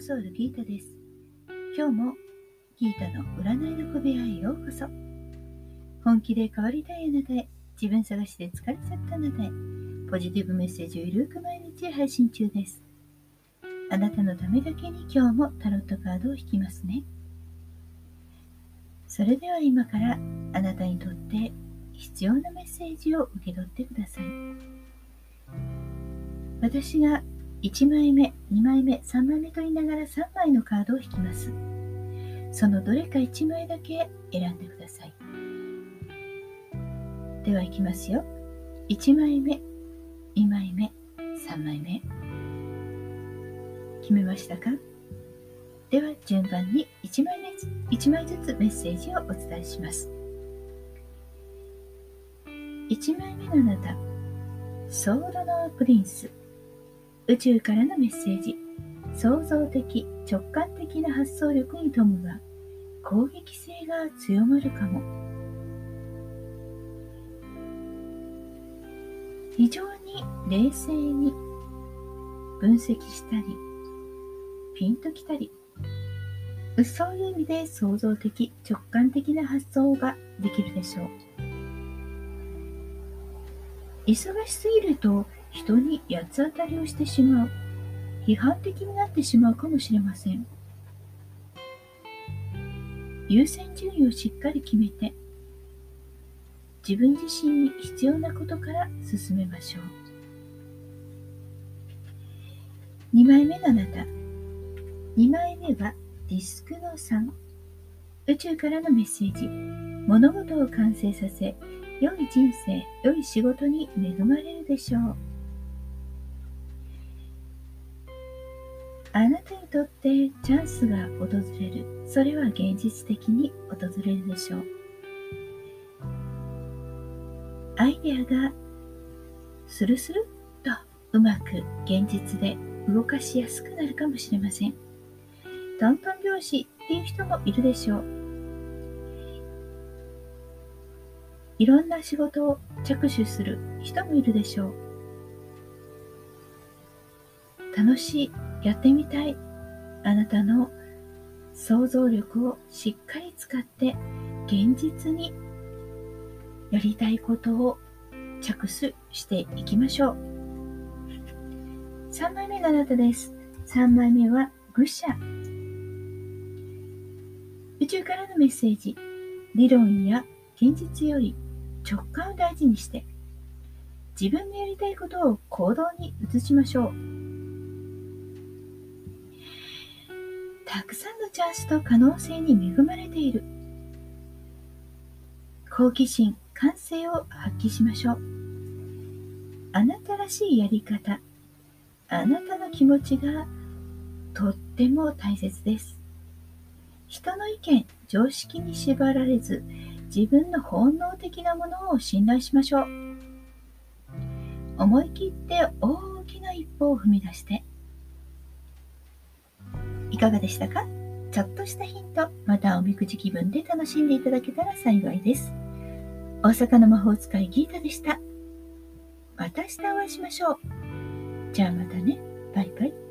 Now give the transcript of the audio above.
ソウルギータです。今日もギータの占いの小部屋へようこそ。本気で変わりたいあなたへ、自分探しで疲れちゃったあなたへ、ポジティブメッセージをゆるく毎日配信中です。あなたのためだけに今日もタロットカードを引きますね。それでは今からあなたにとって必要なメッセージを受け取ってください。私が1枚目、2枚目、3枚目と言いながら3枚のカードを引きます。そのどれか1枚だけ選んでください。では行きますよ。1枚目、2枚目、3枚目。決めましたか？では順番に1枚目1枚ずつメッセージをお伝えします。1枚目のあなた、ソードのプリンス。宇宙からのメッセージ。創造的直感的な発想力に富むは攻撃性が強まるかも。非常に冷静に分析したりピンときたりそういう意味で創造的直感的な発想ができるでしょう。忙しすぎると人に八つ当たりをしてしまう。批判的になってしまうかもしれません。優先順位をしっかり決めて自分自身に必要なことから進めましょう。2枚目のあなた。2枚目はディスクの3宇宙からのメッセージ。物事を完成させ良い人生良い仕事に恵まれるでしょう。あなたにとってチャンスが訪れる。それは現実的に訪れるでしょう。アイデアがスルスルとうまく現実で動かしやすくなるかもしれません。トントン拍子っていう人もいるでしょう。いろんな仕事を着手する人もいるでしょう。楽しいやってみたい。あなたの想像力をしっかり使って現実にやりたいことを着手していきましょう。3枚目があなたです。3枚目は愚者。宇宙からのメッセージ。理論や現実より直感を大事にして自分のやりたいことを行動に移しましょう。たくさんのチャンスと可能性に恵まれている。好奇心、感性を発揮しましょう。あなたらしいやり方、あなたの気持ちがとっても大切です。人の意見、常識に縛られず、自分の本能的なものを信頼しましょう。思い切って大きな一歩を踏み出して、かがでしたか？ちょっとしたヒント、またおみくじ気分で楽しんでいただけたら幸いです。大阪の魔法使いギータでした。また明日お会いしましょう。じゃあまたね。バイバイ。